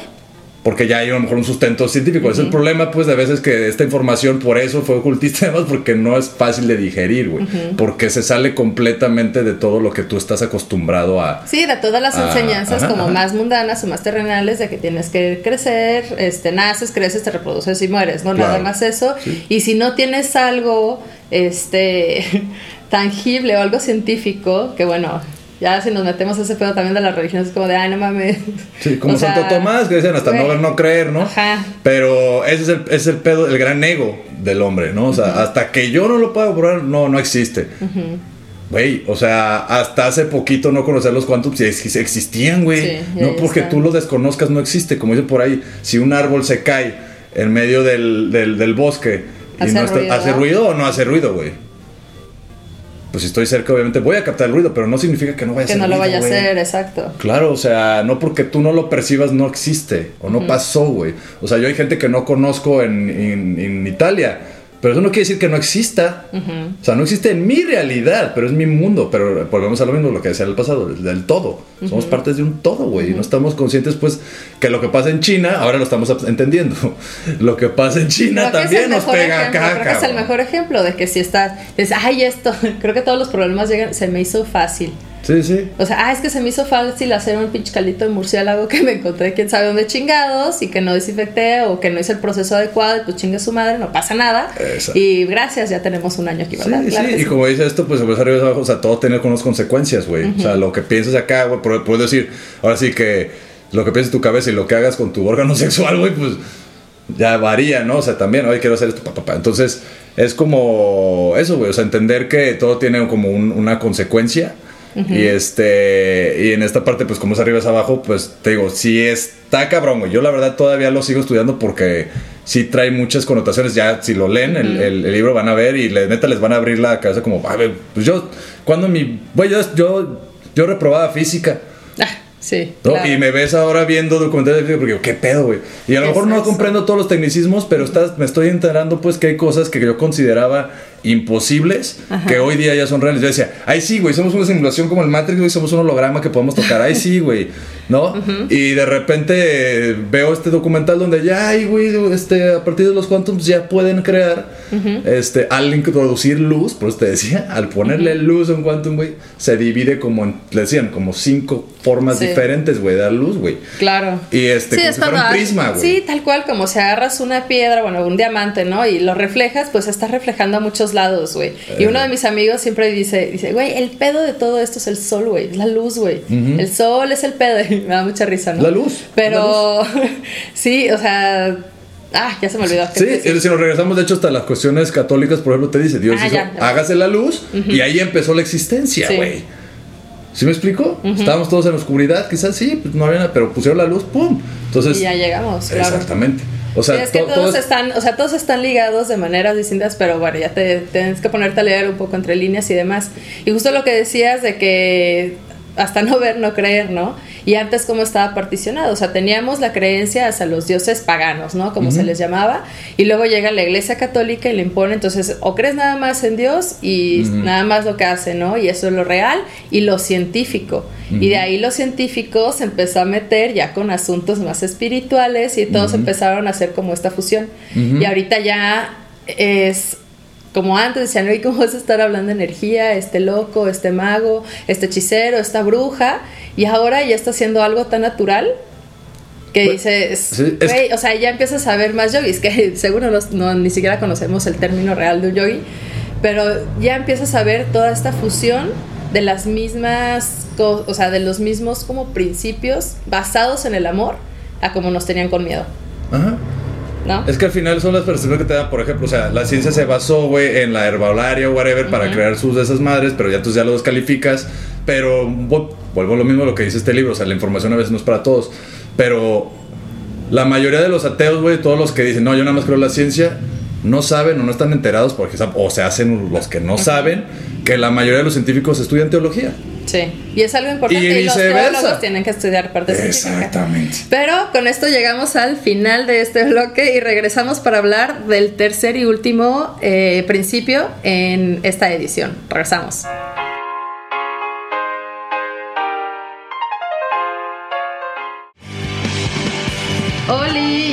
Porque ya hay a lo mejor un sustento científico. Es el problema, pues, de veces que esta información por eso fue ocultista, además, porque no es fácil de digerir, güey. Porque se sale completamente de todo lo que tú estás acostumbrado a. Sí, de todas las Ah, enseñanzas ajá, como ajá. más mundanas o más terrenales de que tienes que crecer, este, naces, creces, te reproduces y mueres, ¿no? Nada Claro. más eso. Sí. Y si no tienes algo, este, tangible o algo científico, que bueno, ya si nos metemos a ese pedo también de las religiones, es como de, ay, no mames. Sí, como O sea, Santo Tomás, que dicen hasta no ver, no creer, ¿no? Ajá. Pero ese es el, ese es el pedo, el gran ego del hombre, ¿no? O sea, hasta que yo no lo pueda probar, no, no existe. Güey, o sea, hasta hace poquito no conocer los quantums existían, güey. Sí, no porque tú lo desconozcas, no existe. Como dice por ahí, si un árbol se cae en medio del, del, del bosque y Hace no está- ruido. ¿hace ruido o no hace ruido, güey? Pues si estoy cerca, obviamente voy a captar el ruido, pero no significa que no vaya a Que hacer no lo vaya a hacer, exacto. Claro, o sea, no porque tú no lo percibas no existe o no pasó, güey. O sea, yo hay gente que no conozco en, en- en Italia, pero eso no quiere decir que no exista. O sea, no existe en mi realidad, pero es mi mundo. Pero volvemos a lo mismo, lo que decía en el pasado, del, todo. Somos partes de un todo, güey. Y no estamos conscientes, pues, que lo que pasa en China, ahora lo estamos entendiendo. lo que pasa en China Creo también nos pega ejemplo, acá, Creo que es el mejor ejemplo de que si estás, dices, ay, esto, creo que todos los problemas llegan, se me hizo fácil. Sí, sí. O sea, ah, es que se me hizo fácil hacer un pinche caldito de murciélago que me encontré quién sabe dónde chingados y que no desinfecté o que no hice el proceso adecuado y pues chingue su madre, no pasa nada. Exacto. Y gracias, ya tenemos un año aquí, ¿verdad? Sí, Claro sí, que y como dice esto, pues pues arriba y abajo, o sea, todo tiene unas consecuencias, güey. O sea, lo que piensas acá, güey, puedes decir, ahora sí que lo que piensas en tu cabeza y lo que hagas con tu órgano sexual, güey, pues ya varía, ¿no? O sea, también, oye, quiero hacer esto, papá. Entonces, es como eso, güey, o sea, entender que todo tiene como un- una consecuencia. Y este, y en esta parte, pues como es arriba es abajo, pues te digo, sí está cabrón, güey. Yo la verdad todavía lo sigo estudiando porque sí trae muchas connotaciones. Ya si lo leen, el, el- el libro van a ver y neta les van a abrir la cabeza como, a ver, pues yo, cuando mi, güey, yo, yo, yo reprobaba física. Ah, sí. ¿no? claro. Y me ves ahora viendo documentales de física porque digo, ¿qué pedo, güey? Y a lo mejor no eso. comprendo todos los tecnicismos, pero estás, me estoy enterando pues que hay cosas que yo consideraba imposibles Ajá. que hoy día ya son reales. Yo decía, ay sí, güey, somos una simulación como el Matrix, güey, somos un holograma que podemos tocar. Ay sí, güey, ¿no? Y de repente eh, veo este documental donde ya, ay, güey, este, a partir de los quantums ya pueden crear, este, al introducir luz, por eso te decía, al ponerle luz a un quantum, güey, se divide como, en, le decían, como cinco formas Sí. diferentes, güey, de dar luz, güey. Claro. Y este, Sí, como es si fuera cuando un prisma, güey. Sí, tal cual, como si agarras una piedra, bueno, un diamante, ¿no? Y lo reflejas, pues estás reflejando a lados, güey. Y uno de mis amigos siempre dice, dice, güey, el pedo de todo esto es el sol, güey, es la luz, güey. El sol es el pedo. Y me da mucha risa, ¿no? La luz, Pero sí, o sea, ah, ya se me olvidó. ¿Qué Sí, si nos regresamos, de hecho, hasta las cuestiones católicas, por ejemplo, te dice, Dios Ah, hizo, ya, ya. hágase la luz, y ahí empezó la existencia, güey. ¿Sí me explico? Estábamos todos en la oscuridad, quizás sí, pues no había nada, pero pusieron la luz, ¡pum! Entonces, Y ya llegamos, claro. O sea, Sí, es que to- todos todo es- están, o sea, todos están ligados de maneras distintas, pero bueno, ya te tienes que ponerte a leer un poco entre líneas y demás. Y justo lo que decías de que hasta no ver, no creer, ¿no? Y antes cómo estaba particionado, o sea, teníamos la creencia hacia los dioses paganos, ¿no? Como se les llamaba, y luego llega la iglesia católica y le impone, entonces, o crees nada más en Dios y nada más lo que hace, ¿no? Y eso es lo real y lo científico. Y de ahí lo científico se empezó a meter ya con asuntos más espirituales y todos empezaron a hacer como esta fusión. Y ahorita ya es como antes decían, oye, ¿cómo vas a estar hablando de energía? Este loco, este mago, este hechicero, esta bruja. Y ahora ya está haciendo algo tan natural que Pues, dices, sí, es- o sea, ya empiezas a ver más yogis, que seguro no, no- ni siquiera conocemos el término real de un yogi, pero ya empiezas a ver toda esta fusión de las mismas, o sea, de los mismos como principios basados en el amor a como nos tenían con miedo, Ajá. ¿No? Es que al final son las percepciones que te dan, por ejemplo, o sea, la ciencia se basó, güey, en la herbolaria o whatever para crear sus de esas madres, pero ya tú ya lo descalificas. Pero vu- vuelvo a lo mismo a lo que dice este libro, o sea, la información a veces no es para todos. Pero la mayoría de los ateos, güey, todos los que dicen, no, yo nada más creo en la ciencia, no saben o no están enterados, porque, o se hacen los que no saben, que la mayoría de los científicos estudian teología. Sí. Y es algo importante Y y, los teólogos tienen que estudiar parte científica. Exactamente. Pero con esto llegamos al final de este bloque y regresamos para hablar del tercer y último eh, principio en esta edición. Regresamos.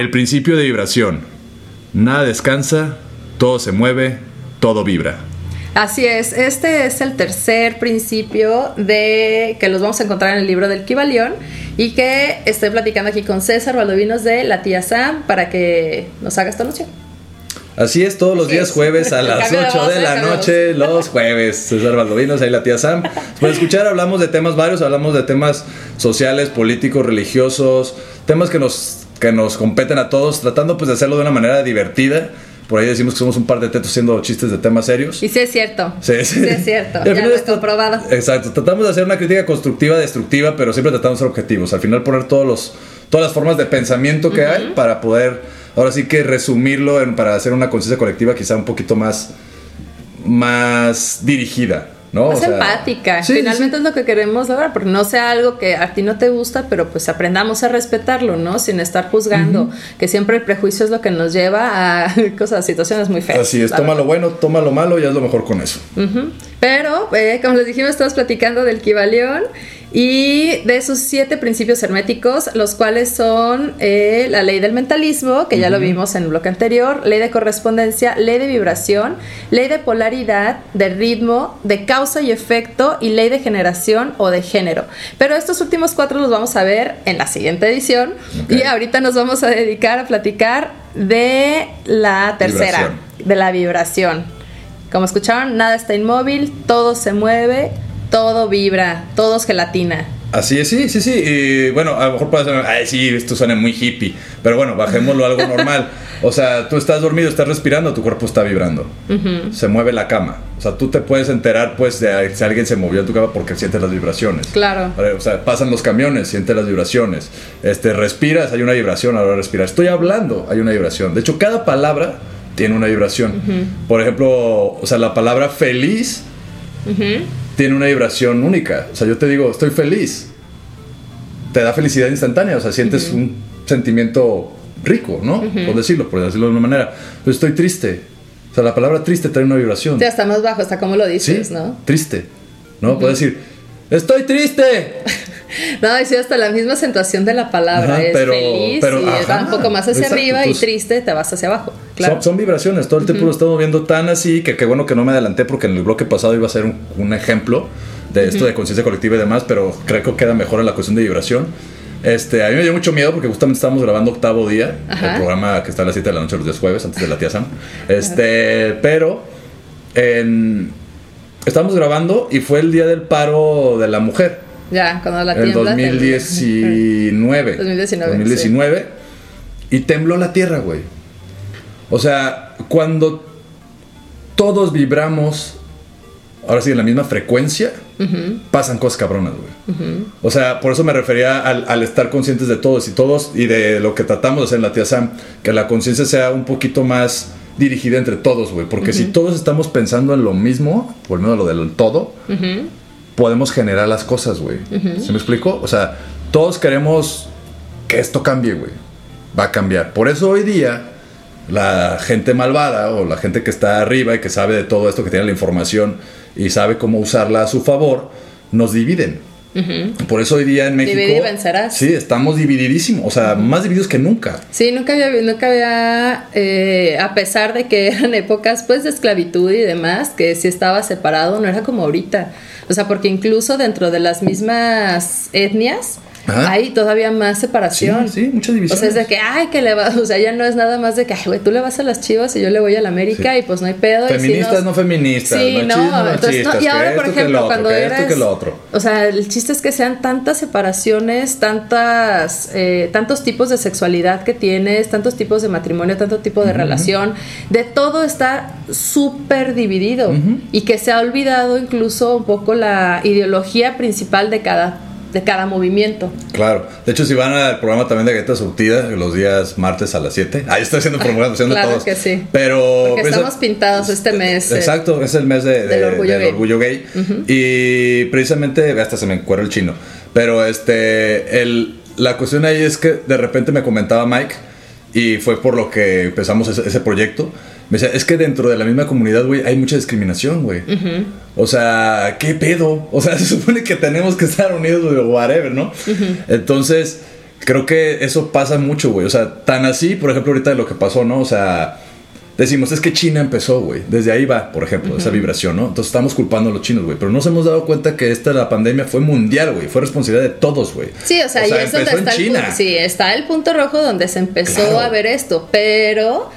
El principio de vibración. Nada descansa, todo se mueve, todo vibra. Así es, este es el tercer principio de que los vamos a encontrar en el libro del Kibalión y que estoy platicando aquí con César Valdovinos de la tía Sam para que nos haga esta noche. Así es, todos los días es. jueves a las Cambio de 8 voz, de eh, la de noche, los jueves. César Valdovinos, ahí la tía Sam. Para escuchar hablamos de temas varios, hablamos de temas sociales, políticos, religiosos, temas que nos, que nos competen a todos, tratando pues de hacerlo de una manera divertida. Por ahí decimos que somos un par de tetos haciendo chistes de temas serios. Y sí es cierto. Sí, sí. es cierto. Ya lo he comprobado. Exacto, tratamos de hacer una crítica constructiva, destructiva, pero siempre tratamos de ser objetivos. Al final poner todos los, todas las formas de pensamiento que hay para poder, ahora sí que resumirlo en- para hacer una conciencia colectiva quizá un poquito más, más dirigida, ¿no? Más O sea, empática. sí, sí, Finalmente es lo que queremos lograr, porque no sea algo que a ti no te gusta, pero pues aprendamos a respetarlo, ¿no? Sin estar juzgando, que siempre el prejuicio es lo que nos lleva a cosas, situaciones muy feas. Así es, toma lo bueno, toma lo malo y haz lo mejor con eso. Pero, eh, como les dijimos, estamos platicando del Kibalión y de sus siete principios herméticos, los cuales son eh, la ley del mentalismo, que ya lo vimos en el bloque anterior, ley de correspondencia, ley de vibración, ley de polaridad, de ritmo, de causa y efecto y ley de generación o de género. Pero estos últimos cuatro los vamos a ver en la siguiente edición y ahorita nos vamos a dedicar a platicar de la tercera, Vibración. de la vibración. Como escucharon, nada está inmóvil, todo se mueve, todo vibra, todo es gelatina. Así es, sí, sí, sí. Y bueno, a lo mejor puede ser, ay, sí, esto suena muy hippie. Pero bueno, bajémoslo a algo normal. O sea, tú estás dormido, estás respirando, tu cuerpo está vibrando. Se mueve la cama. O sea, tú te puedes enterar, pues, de si alguien se movió en tu cama porque sientes las vibraciones. Claro. O sea, pasan los camiones, sientes las vibraciones. Este, respiras, hay una vibración a la hora de respirar. Estoy hablando, hay una vibración. De hecho, cada palabra tiene una vibración. Por ejemplo, o sea, la palabra feliz tiene una vibración única. O sea, yo te digo, estoy feliz. Te da felicidad instantánea. O sea, sientes un sentimiento rico, ¿no? Por decirlo, por decirlo de una manera. Pero estoy triste. O sea, la palabra triste trae una vibración. Ya está más bajo, está como lo dices, Sí, ¿no? triste. ¿No? Puedes decir, estoy triste. No, y sí, hasta la misma acentuación de la palabra Ajá, es pero- feliz pero, y ajá, va un poco más hacia exacto, arriba y triste te vas hacia abajo. Claro. Son, son vibraciones, todo el tiempo lo estamos viendo tan así que qué bueno que no me adelanté porque en el bloque pasado iba a ser un, un ejemplo de esto de conciencia colectiva y demás, pero creo que queda mejor en la cuestión de vibración. Este, a mí me dio mucho miedo porque justamente estábamos grabando octavo día, Ajá. el programa que está a las 7 de la noche los días jueves, antes de la tía Sam. Este, pero en, estábamos grabando y fue el día del paro de la mujer. Ya, cuando la En tiembla. 2019. 2019, 2019. Y tembló la tierra, güey. O sea, cuando todos vibramos, ahora sí, en la misma frecuencia, pasan cosas cabronas, güey. O sea, por eso me refería al, al estar conscientes de todos y todos y de lo que tratamos de hacer en la tía Sam, que la conciencia sea un poquito más dirigida entre todos, güey. Porque si todos estamos pensando en lo mismo, volviendo a lo del todo, podemos generar las cosas, güey. ¿Se me explico? O sea, todos queremos que esto cambie, güey. Va a cambiar. Por eso hoy día la gente malvada o la gente que está arriba y que sabe de todo esto, que tiene la información y sabe cómo usarla a su favor, nos dividen. Por eso hoy día en México... Divide y vencerás. Sí, estamos divididísimos. O sea, más divididos que nunca. Sí, nunca había, nunca había eh, a pesar de que eran épocas pues de esclavitud y demás, que si estaba separado, no era como ahorita. O sea, porque incluso dentro de las mismas etnias Ajá. hay todavía más separación. Sí, sí, mucha división. O sea, es de que, ay, que le va, o sea, ya no es nada más de que, ay, güey, tú le vas a las chivas y yo le voy a la América Sí. y pues no hay pedo. y si Feministas, nos- no feministas, Sí, no, entonces, no, y ahora, por ejemplo, lo otro, cuando eras, esto, que lo otro. o sea, el chiste es que sean tantas separaciones, tantas, eh, tantos tipos de sexualidad que tienes, tantos tipos de matrimonio, tanto tipo de relación, de todo está súper dividido y que se ha olvidado incluso un poco la ideología principal de cada, de cada movimiento. Claro. De hecho, si van al programa también de Galleta Surtida, los días martes a las 7. Ahí estoy haciendo promoción de Claro todos. que sí. Pero. Porque presa- estamos pintados este mes. eh, Exacto, es el mes de- de- del orgullo del gay. orgullo gay. Y precisamente, hasta se me encuera el chino. Pero este, el, la cuestión ahí es que de repente me comentaba Mike, y fue por lo que empezamos ese, ese proyecto. Me decía, es que dentro de la misma comunidad, güey, hay mucha discriminación, güey. O sea, ¿qué pedo? O sea, se supone que tenemos que estar unidos, güey, o whatever, ¿no? Entonces, creo que eso pasa mucho, güey. O sea, tan así, por ejemplo, ahorita de lo que pasó, ¿no? O sea, decimos, es que China empezó, güey. Desde ahí va, por ejemplo, esa vibración, ¿no? Entonces estamos culpando a los chinos, güey. Pero nos hemos dado cuenta que esta, la pandemia, fue mundial, güey. Fue responsabilidad de todos, güey. Sí, o sea, y es donde empezó en está el, China. punto, sí, está el punto rojo donde se empezó Claro. a ver esto, pero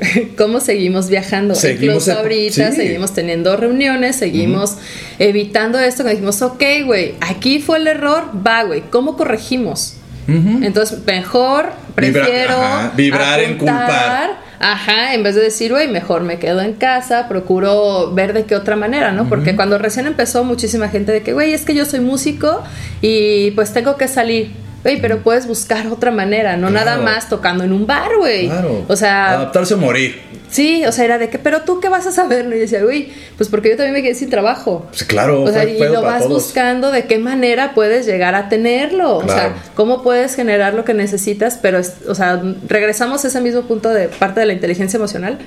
cómo seguimos viajando. Seguimos Incluso ahorita sí. seguimos teniendo reuniones, seguimos evitando esto, que dijimos, ok, güey, aquí fue el error, va, güey, ¿cómo corregimos? Entonces, mejor prefiero vibrar en culpar. Ajá, en vez de decir, güey, mejor me quedo en casa, procuro ver de qué otra manera, ¿no? Porque cuando recién empezó, muchísima gente de que, güey, es que yo soy músico y pues tengo que salir. Güey, pero puedes buscar otra manera, no Claro. nada más tocando en un bar, güey. Claro. O sea, Adaptarse o morir. sí, o sea, era de que, pero tú qué vas a saber. Y decía, güey, pues porque yo también me quedé sin trabajo. Pues claro, O sea, y lo vas todos. buscando de qué manera puedes llegar a tenerlo. O sea, cómo puedes generar lo que necesitas, pero, es- o sea, regresamos a ese mismo punto de parte de la inteligencia emocional,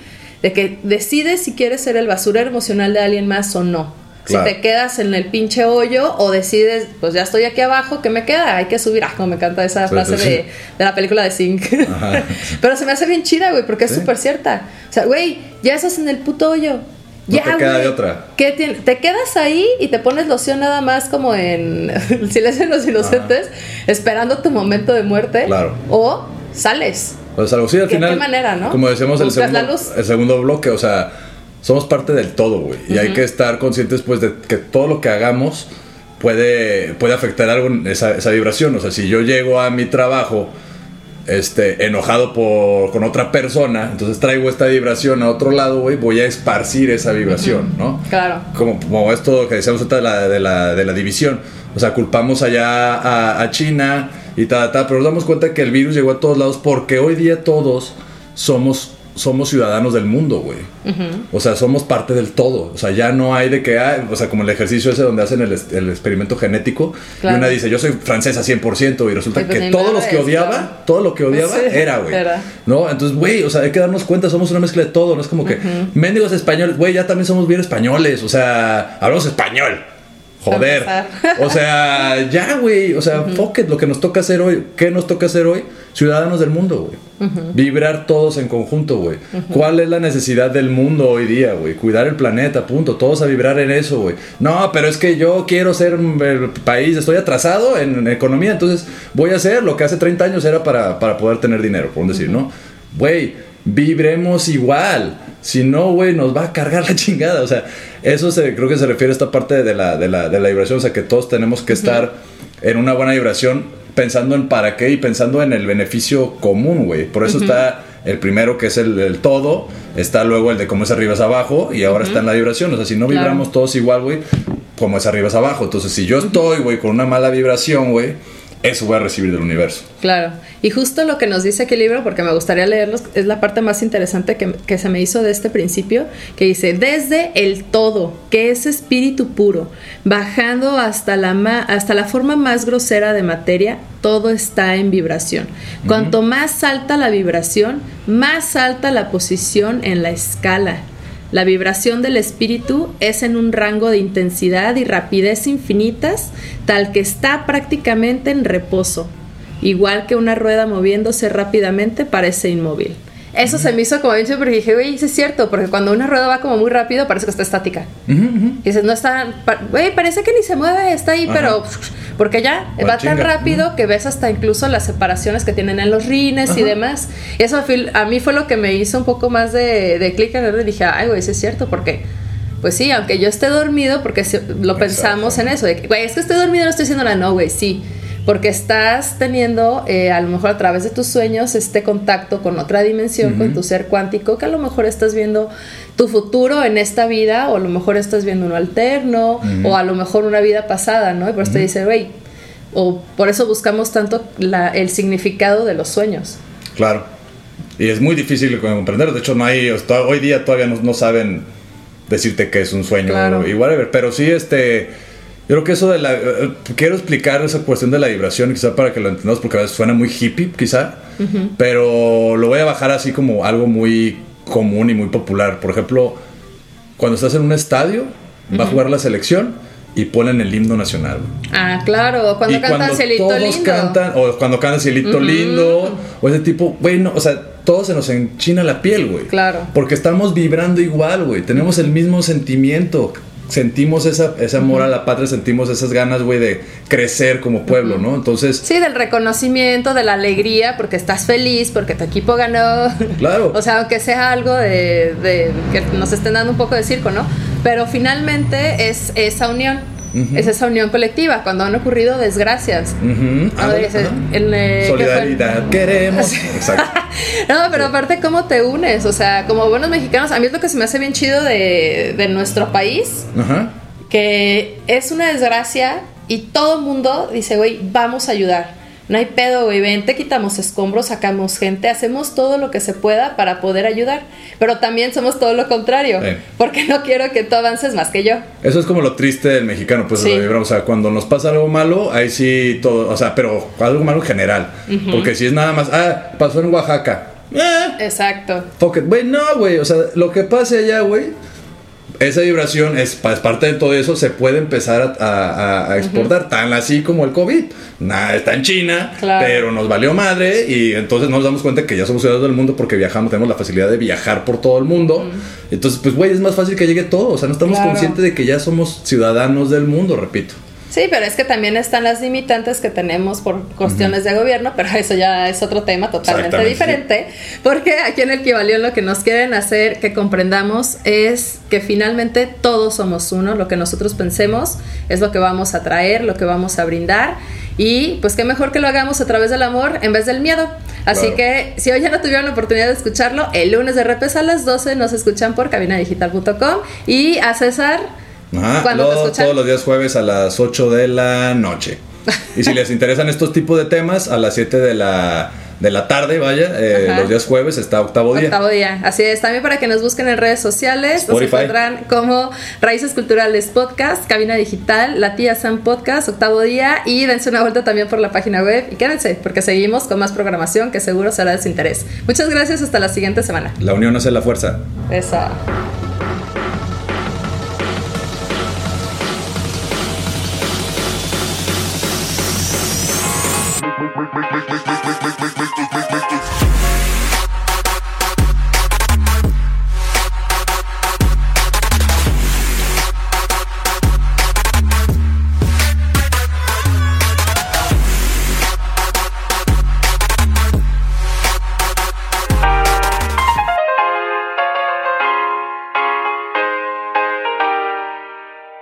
de que decides si quieres ser el basurero emocional de alguien más o no. Claro. Si te quedas en el pinche hoyo o decides, pues ya estoy aquí abajo, ¿qué me queda? Hay que subir. Ah, como me encanta esa Sí, frase sí, sí. de, de la película de. Ajá. Pero se me hace bien chida, güey, porque es súper cierta. O sea, güey, ya estás en el puto hoyo. No ya, te queda de otra. ¿Qué tiene? Te quedas ahí y te pones loción nada más como en el silencio de los inocentes, esperando tu momento de muerte. Claro. O sales. Pues algo así al ¿Qué- final. qué manera, no? Como decíamos el segundo, el segundo bloque, o sea, somos parte del todo, güey. Y hay que estar conscientes, pues, de que todo lo que hagamos puede, puede afectar algo en esa, esa vibración. O sea, si yo llego a mi trabajo este, enojado por, con otra persona, entonces traigo esta vibración a otro lado, güey, voy a esparcir esa vibración, ¿no? Claro. como, como esto que decíamos ahorita de la, de, la, de la división. O sea, culpamos allá a, a China y tal, tal, pero nos damos cuenta que el virus llegó a todos lados porque hoy día todos somos, somos ciudadanos del mundo, güey. O sea, somos parte del todo. O sea, ya no hay de que, ah, o sea, como el ejercicio ese donde hacen el, experimento genético Claro. y una dice, yo soy francesa 100% y resulta Sí, pues que todos los que odiaba, claro. todo lo que odiaba Sí, era, güey. ¿No? Entonces, güey, o sea, hay que darnos cuenta, somos una mezcla de todo, no es como que mendigos españoles, güey, ya también somos bien españoles, o sea, hablamos español. Joder. O sea, ya, güey, o sea, fuck it, lo que nos toca hacer hoy, ¿qué nos toca hacer hoy? Ciudadanos del mundo, güey. Vibrar todos en conjunto, güey. ¿Cuál es la necesidad del mundo hoy día, güey? Cuidar el planeta, punto. Todos a vibrar en eso, güey. No, pero es que yo quiero ser un el país, estoy atrasado en economía, entonces voy a hacer lo que hace 30 años era para, para poder tener dinero, por decir, ¿no? Güey, vibremos igual. Si no, güey, nos va a cargar la chingada. O sea, eso se, creo que se refiere a esta parte de la, de la, de la vibración. O sea, que todos tenemos que estar en una buena vibración pensando en para qué y pensando en el beneficio común, güey. Por eso está el primero que es el, el todo, está luego el de cómo es arriba es abajo y ahora está en la vibración. O sea, si no Claro. vibramos todos igual, güey, como es arriba es abajo. Entonces, si yo estoy, güey, con una mala vibración, güey, eso voy a recibir del universo. Claro. Y justo lo que nos dice aquí el libro, porque me gustaría leerlos, es la parte más interesante que, que se me hizo de este principio, que dice, desde el todo, que es espíritu puro, bajando hasta la, ma- hasta la forma más grosera de materia, todo está en vibración. Cuanto más alta la vibración, más alta la posición en la escala. La vibración del espíritu es en un rango de intensidad y rapidez infinitas, tal que está prácticamente en reposo, igual que una rueda moviéndose rápidamente parece inmóvil. Eso se me hizo como bien porque dije, güey, eso es cierto, porque cuando una rueda va como muy rápido parece que está estática. Y dices, no está, güey, parece que ni se mueve, está ahí, pero porque ya Va va tan rápido que ves hasta incluso las separaciones que tienen en los rines y demás. Y eso a mí fue lo que me hizo un poco más de, de clic en el dije, ay, güey, eso es cierto, porque pues sí, aunque yo esté dormido, porque lo pensamos en eso, de que, güey, es que estoy dormido, no estoy diciendo nada, no, güey, sí. Porque estás teniendo, eh, a lo mejor a través de tus sueños, este contacto con otra dimensión, con tu ser cuántico, que a lo mejor estás viendo tu futuro en esta vida, o a lo mejor estás viendo uno alterno, o a lo mejor una vida pasada, ¿no? Y por eso te dice, güey, o por eso buscamos tanto la- el significado de los sueños. Claro. Y es muy difícil de comprender. De hecho, no hay. Hoy día todavía no, no saben decirte que es un sueño Claro. y whatever. Pero sí, este. Yo creo que eso de la. eh, Quiero explicar esa cuestión de la vibración, quizá para que lo entendamos, porque a veces suena muy hippie, quizá. Pero lo voy a bajar así como algo muy común y muy popular. Por ejemplo, cuando estás en un estadio, va a jugar la selección y ponen el himno nacional. Ah, claro, cuando y cantan cuando Cielito todos Lindo. cantan, o cuando cantan Cielito Lindo, o ese tipo, güey, no, o sea, todos se nos enchina la piel, güey. Claro. Porque estamos vibrando igual, güey. Tenemos el mismo sentimiento. Sentimos esa, ese amor a la patria, sentimos esas ganas, güey, de crecer como pueblo, ¿no? Entonces, Sí, del reconocimiento, de la alegría, porque estás feliz, porque tu equipo ganó. Claro. o sea, aunque sea algo de, de que nos estén dando un poco de circo, ¿no? Pero finalmente es esa unión. Es esa unión colectiva, cuando han ocurrido desgracias. Ah, eh, ¿qué fue? solidaridad queremos. Exacto. No, pero aparte, ¿cómo te unes? O sea, como buenos mexicanos, a mí es lo que se me hace bien chido de, de nuestro país, que es una desgracia y todo el mundo dice, güey, vamos a ayudar. No hay pedo, güey, vente, quitamos escombros, sacamos gente, hacemos todo lo que se pueda para poder ayudar. Pero también somos todo lo contrario, Sí. porque no quiero que tú avances más que yo. Eso es como lo triste del mexicano, pues, Sí. o sea, cuando nos pasa algo malo, ahí sí todo, o sea, pero algo malo en general. Porque si es nada más, ah, pasó en Oaxaca. Eh, Exacto. fuck it. Güey, no, güey, o sea, lo que pase allá, güey, esa vibración es, es parte de todo eso, se puede empezar a, a- a exportar, tan así como el COVID. Nada, está en China, Claro. pero nos valió madre y entonces nos damos cuenta que ya somos ciudadanos del mundo porque viajamos, tenemos la facilidad de viajar por todo el mundo. Entonces, pues, güey, es más fácil que llegue todo, o sea, no estamos Claro. conscientes de que ya somos ciudadanos del mundo, repito. Sí, pero es que también están las limitantes que tenemos por cuestiones de gobierno, pero eso ya es otro tema totalmente diferente, porque aquí en el Kibalión lo que nos quieren hacer que comprendamos es que finalmente todos somos uno, lo que nosotros pensemos es lo que vamos a traer, lo que vamos a brindar y pues qué mejor que lo hagamos a través del amor en vez del miedo. Así Claro. que si hoy ya no tuvieron la oportunidad de escucharlo, el lunes de repes a las 12 nos escuchan por cabinadigital.com y a César Ajá, ¿Cuándo te luego escuchan? todos los días jueves a las 8 de la noche. Y si les interesan estos tipos de temas, a las 7 de la, de la tarde, vaya, eh, los días jueves está octavo día. Octavo día, así es. También para que nos busquen en redes sociales, nos Spotify. encuentran como Raíces Culturales Podcast, Cabina Digital, La Tía Sam Podcast, Octavo Día y dense una vuelta también por la página web y quédense porque seguimos con más programación que seguro será de su interés. Muchas gracias, hasta la siguiente semana. La unión hace la fuerza. Esa.